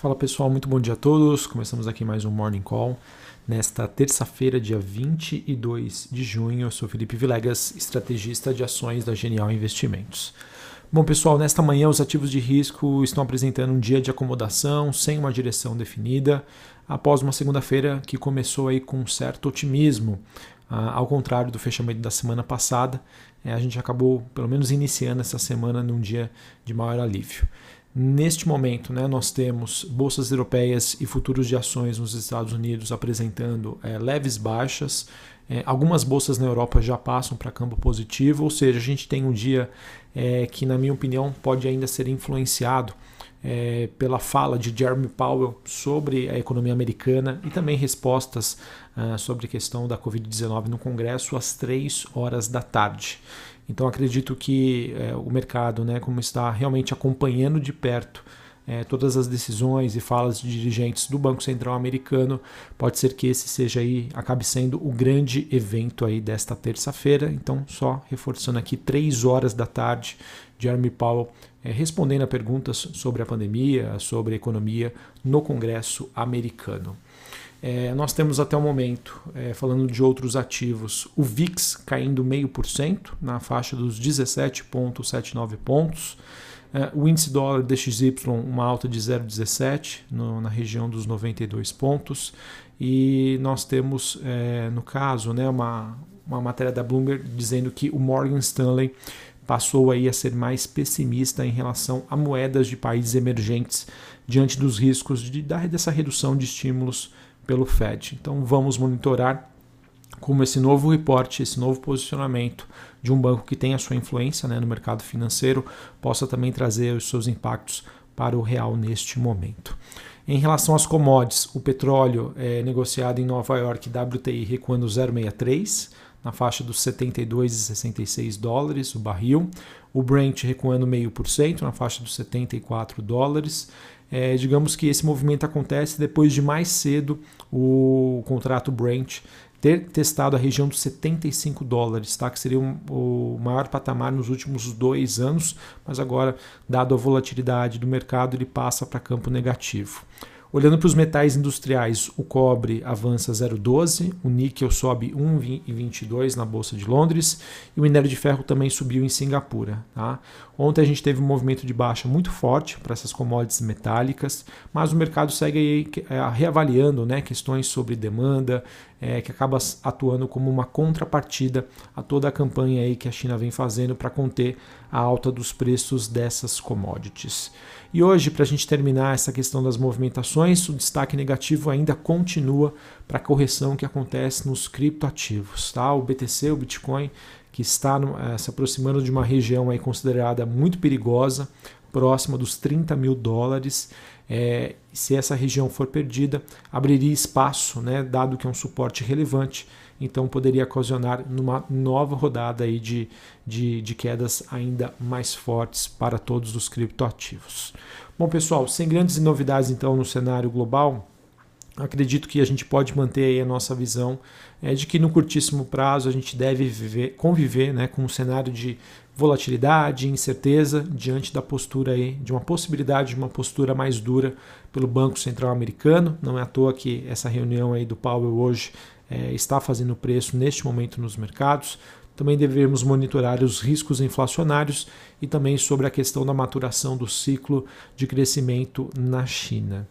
Fala pessoal, muito bom dia a todos. Começamos aqui mais um Morning Call. Nesta terça-feira, dia 22 de junho, eu sou Felipe Vilegas, estrategista de ações da Genial Investimentos. Bom, pessoal, nesta manhã os ativos de risco estão apresentando um dia de acomodação sem uma direção definida, após uma segunda-feira que começou aí com um certo otimismo. Ah, ao contrário do fechamento da semana passada, eh, a gente acabou, pelo menos, iniciando essa semana num dia de maior alívio. Neste momento, né, nós temos bolsas europeias e futuros de ações nos Estados Unidos apresentando é, leves baixas. É, algumas bolsas na Europa já passam para campo positivo, ou seja, a gente tem um dia é, que, na minha opinião, pode ainda ser influenciado pela fala de Jeremy Powell sobre a economia americana e também respostas uh, sobre a questão da Covid-19 no Congresso às três horas da tarde. Então acredito que é, o mercado, né, como está realmente acompanhando de perto é, todas as decisões e falas de dirigentes do Banco Central americano, pode ser que esse seja aí acabe sendo o grande evento aí desta terça-feira. Então só reforçando aqui três horas da tarde, Jeremy Powell é, respondendo a perguntas sobre a pandemia, sobre a economia no Congresso americano. É, nós temos até o momento, é, falando de outros ativos, o VIX caindo 0,5% na faixa dos 17,79 pontos. É, o índice dólar DXY, uma alta de 0,17 na região dos 92 pontos. E nós temos, é, no caso, né, uma, uma matéria da Bloomberg dizendo que o Morgan Stanley passou aí a ser mais pessimista em relação a moedas de países emergentes diante dos riscos de, dessa redução de estímulos pelo Fed. Então vamos monitorar como esse novo reporte, esse novo posicionamento de um banco que tem a sua influência né, no mercado financeiro possa também trazer os seus impactos para o real neste momento. Em relação às commodities, o petróleo é negociado em Nova York, WTI recuando 0,63 na faixa dos 72,66 dólares o barril. O Brent recuando meio por cento na faixa dos 74 dólares. É, digamos que esse movimento acontece depois de mais cedo o contrato Brent ter testado a região dos 75 dólares, tá? que seria um, o maior patamar nos últimos dois anos, mas agora, dado a volatilidade do mercado, ele passa para campo negativo. Olhando para os metais industriais, o cobre avança 0,12, o níquel sobe 1,22 na Bolsa de Londres e o minério de ferro também subiu em Singapura. Tá? Ontem a gente teve um movimento de baixa muito forte para essas commodities metálicas, mas o mercado segue é, reavaliando né, questões sobre demanda, é, que acaba atuando como uma contrapartida a toda a campanha aí que a China vem fazendo para conter a alta dos preços dessas commodities. E hoje, para a gente terminar essa questão das movimentações, o destaque negativo ainda continua para a correção que acontece nos criptoativos. Tá? O BTC, o Bitcoin, que está eh, se aproximando de uma região aí considerada muito perigosa, próxima dos 30 mil dólares. É, se essa região for perdida, abriria espaço, né, dado que é um suporte relevante, então poderia ocasionar numa nova rodada aí de, de, de quedas ainda mais fortes para todos os criptoativos. Bom, pessoal, sem grandes novidades então no cenário global, acredito que a gente pode manter a nossa visão é de que no curtíssimo prazo a gente deve viver, conviver né, com um cenário de volatilidade, incerteza diante da postura aí, de uma possibilidade de uma postura mais dura pelo Banco Central Americano. Não é à toa que essa reunião aí do Powell hoje é, está fazendo preço neste momento nos mercados. Também devemos monitorar os riscos inflacionários e também sobre a questão da maturação do ciclo de crescimento na China.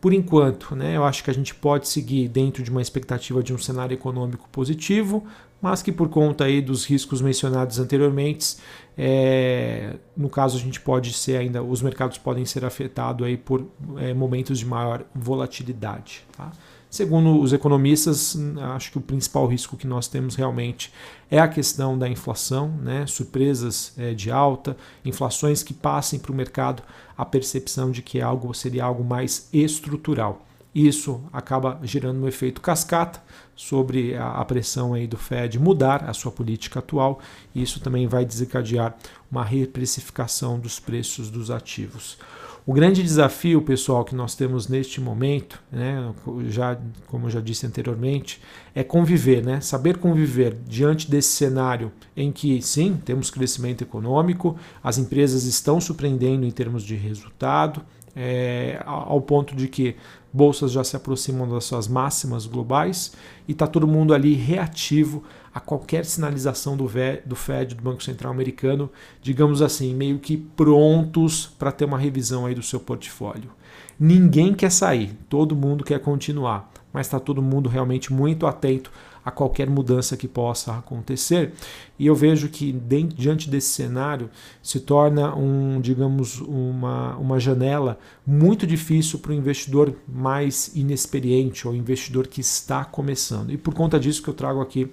Por enquanto, né, eu acho que a gente pode seguir dentro de uma expectativa de um cenário econômico positivo, mas que por conta aí dos riscos mencionados anteriormente, é, no caso a gente pode ser ainda, os mercados podem ser afetados aí por é, momentos de maior volatilidade. Tá? Segundo os economistas, acho que o principal risco que nós temos realmente é a questão da inflação, né? surpresas é, de alta, inflações que passem para o mercado a percepção de que algo seria algo mais estrutural. Isso acaba gerando um efeito cascata sobre a pressão aí do Fed mudar a sua política atual, isso também vai desencadear uma reprecificação dos preços dos ativos. O grande desafio, pessoal, que nós temos neste momento, né, já, como eu já disse anteriormente, é conviver, né, saber conviver diante desse cenário em que, sim, temos crescimento econômico, as empresas estão surpreendendo em termos de resultado, é, ao ponto de que bolsas já se aproximam das suas máximas globais e está todo mundo ali reativo a qualquer sinalização do, do Fed, do Banco Central Americano, digamos assim, meio que prontos para ter uma revisão aí do seu portfólio. Ninguém quer sair, todo mundo quer continuar, mas está todo mundo realmente muito atento a qualquer mudança que possa acontecer. E eu vejo que diante desse cenário se torna um, digamos, uma, uma janela muito difícil para o investidor mais inexperiente ou investidor que está começando. E por conta disso que eu trago aqui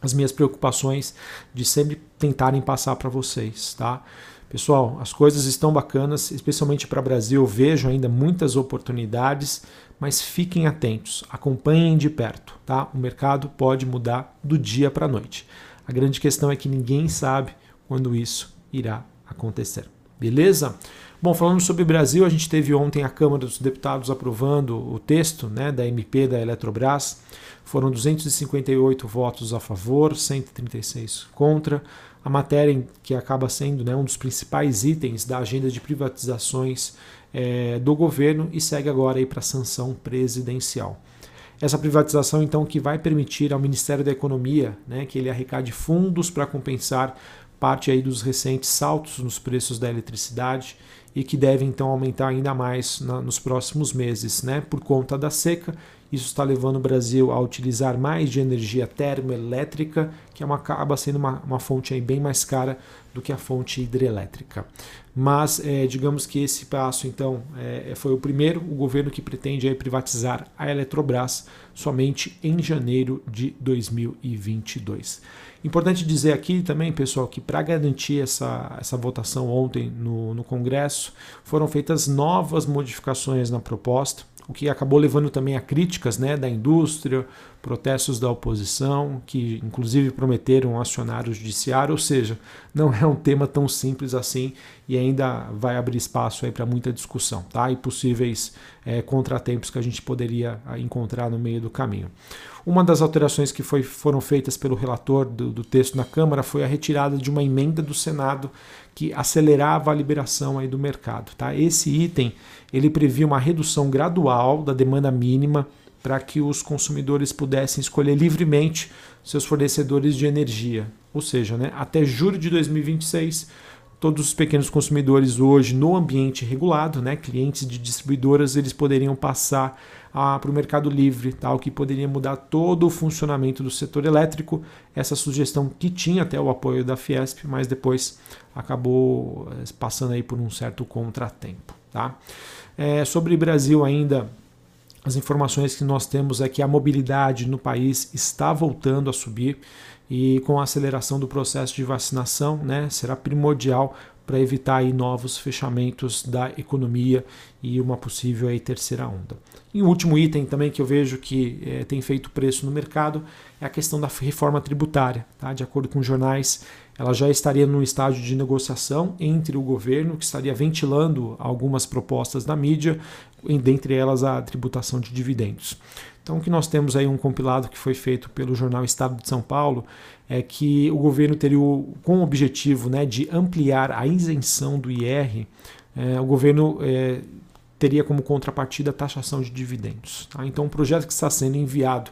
as minhas preocupações de sempre tentarem passar para vocês, tá? Pessoal, as coisas estão bacanas, especialmente para o Brasil. Vejo ainda muitas oportunidades, mas fiquem atentos, acompanhem de perto, tá? O mercado pode mudar do dia para a noite. A grande questão é que ninguém sabe quando isso irá acontecer. Beleza? Bom, falando sobre o Brasil, a gente teve ontem a Câmara dos Deputados aprovando o texto né, da MP da Eletrobras. Foram 258 votos a favor, 136 contra. A matéria que acaba sendo né, um dos principais itens da agenda de privatizações é, do governo e segue agora para a sanção presidencial. Essa privatização, então, que vai permitir ao Ministério da Economia né, que ele arrecade fundos para compensar parte aí dos recentes saltos nos preços da eletricidade e que deve então aumentar ainda mais na, nos próximos meses, né, por conta da seca. Isso está levando o Brasil a utilizar mais de energia termoelétrica, que é uma, acaba sendo uma, uma fonte aí bem mais cara do que a fonte hidrelétrica. Mas é, digamos que esse passo, então, é, foi o primeiro, o governo que pretende aí, privatizar a Eletrobras somente em janeiro de 2022. Importante dizer aqui também, pessoal, que para garantir essa, essa votação ontem no, no Congresso, foram feitas novas modificações na proposta o que acabou levando também a críticas né, da indústria, protestos da oposição, que inclusive prometeram acionar o judiciário, ou seja, não é um tema tão simples assim e ainda vai abrir espaço para muita discussão tá? e possíveis é, contratempos que a gente poderia ah, encontrar no meio do caminho. Uma das alterações que foi, foram feitas pelo relator do, do texto na Câmara foi a retirada de uma emenda do Senado que acelerava a liberação aí do mercado. Tá? Esse item ele previa uma redução gradual da demanda mínima para que os consumidores pudessem escolher livremente seus fornecedores de energia. Ou seja, né, até julho de 2026 todos os pequenos consumidores hoje no ambiente regulado, né, clientes de distribuidoras, eles poderiam passar para o mercado livre, tá, o que poderia mudar todo o funcionamento do setor elétrico. Essa sugestão que tinha até o apoio da Fiesp, mas depois acabou eh, passando aí por um certo contratempo. Tá? É, sobre Brasil ainda, as informações que nós temos é que a mobilidade no país está voltando a subir e com a aceleração do processo de vacinação, né, será primordial para evitar aí novos fechamentos da economia e uma possível aí terceira onda. E o último item também que eu vejo que é, tem feito preço no mercado é a questão da reforma tributária. Tá? De acordo com jornais, ela já estaria num estágio de negociação entre o governo, que estaria ventilando algumas propostas na mídia, dentre elas a tributação de dividendos. Então, o que nós temos aí um compilado que foi feito pelo jornal Estado de São Paulo é que o governo teria o, com o objetivo né, de ampliar a isenção do IR, é, o governo é, teria como contrapartida a taxação de dividendos. Tá? Então, o projeto que está sendo enviado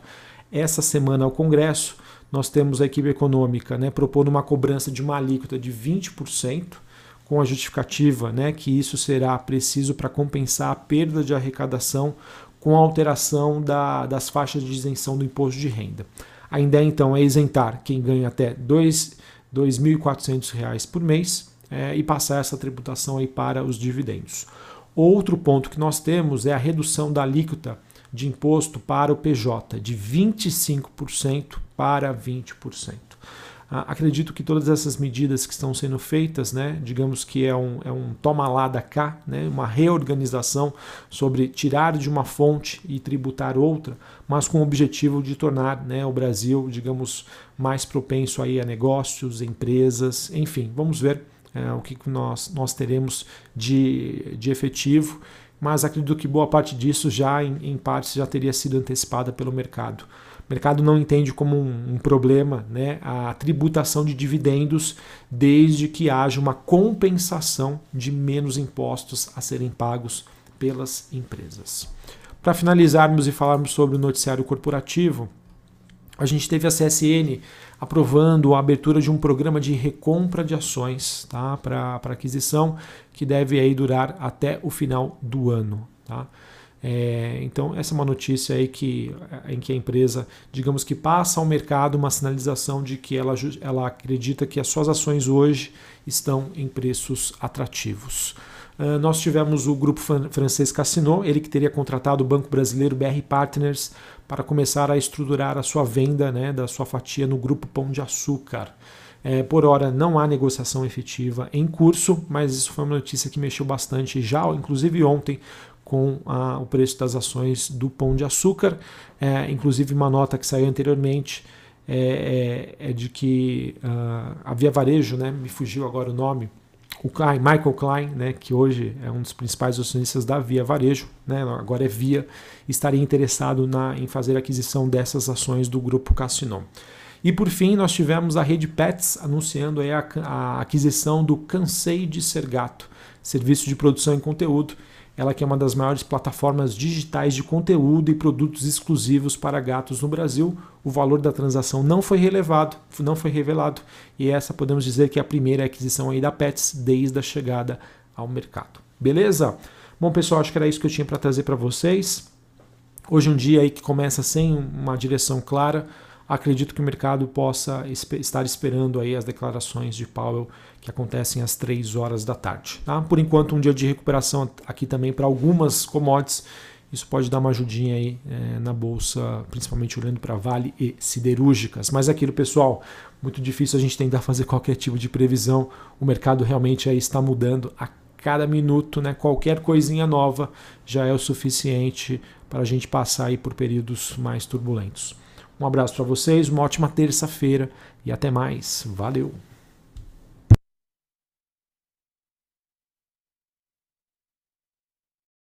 essa semana ao Congresso, nós temos a equipe econômica né, propondo uma cobrança de uma alíquota de 20%, com a justificativa né, que isso será preciso para compensar a perda de arrecadação com a alteração da, das faixas de isenção do imposto de renda. A ideia então é isentar quem ganha até R$ 2.400 por mês é, e passar essa tributação aí para os dividendos. Outro ponto que nós temos é a redução da alíquota de imposto para o PJ, de 25% para 20%. Ah, acredito que todas essas medidas que estão sendo feitas, né, digamos que é um, é um toma lá da cá, né, uma reorganização sobre tirar de uma fonte e tributar outra, mas com o objetivo de tornar né, o Brasil, digamos, mais propenso aí a negócios, empresas, enfim, vamos ver é, o que nós, nós teremos de, de efetivo, mas acredito que boa parte disso já, em, em já teria sido antecipada pelo mercado. Mercado não entende como um, um problema né, a tributação de dividendos, desde que haja uma compensação de menos impostos a serem pagos pelas empresas. Para finalizarmos e falarmos sobre o noticiário corporativo, a gente teve a CSN aprovando a abertura de um programa de recompra de ações tá, para aquisição que deve aí durar até o final do ano. Tá? É, então, essa é uma notícia aí que, em que a empresa, digamos que passa ao mercado uma sinalização de que ela, ela acredita que as suas ações hoje estão em preços atrativos. Uh, nós tivemos o grupo francês Cassino, ele que teria contratado o Banco Brasileiro BR Partners para começar a estruturar a sua venda né, da sua fatia no grupo Pão de Açúcar. É, por hora não há negociação efetiva em curso, mas isso foi uma notícia que mexeu bastante já, inclusive ontem, com a, o preço das ações do Pão de Açúcar. É, inclusive uma nota que saiu anteriormente é, é, é de que uh, a Via Varejo, né, me fugiu agora o nome, o Klein, Michael Klein, né, que hoje é um dos principais acionistas da Via Varejo, né, agora é Via, estaria interessado na, em fazer aquisição dessas ações do grupo Cassino. E por fim, nós tivemos a Rede Pets anunciando a, a aquisição do Cansei de Ser Gato, serviço de produção em conteúdo, ela que é uma das maiores plataformas digitais de conteúdo e produtos exclusivos para gatos no Brasil. O valor da transação não foi relevado, não foi revelado, e essa podemos dizer que é a primeira aquisição aí da Pets desde a chegada ao mercado. Beleza? Bom, pessoal, acho que era isso que eu tinha para trazer para vocês. Hoje é um dia aí que começa sem uma direção clara acredito que o mercado possa estar esperando aí as declarações de Powell que acontecem às 3 horas da tarde. Tá? Por enquanto, um dia de recuperação aqui também para algumas commodities. Isso pode dar uma ajudinha aí é, na bolsa, principalmente olhando para Vale e siderúrgicas. Mas é aquilo, pessoal, muito difícil a gente tentar fazer qualquer tipo de previsão. O mercado realmente aí está mudando a cada minuto, né? Qualquer coisinha nova já é o suficiente para a gente passar aí por períodos mais turbulentos. Um abraço para vocês, uma ótima terça-feira e até mais. Valeu!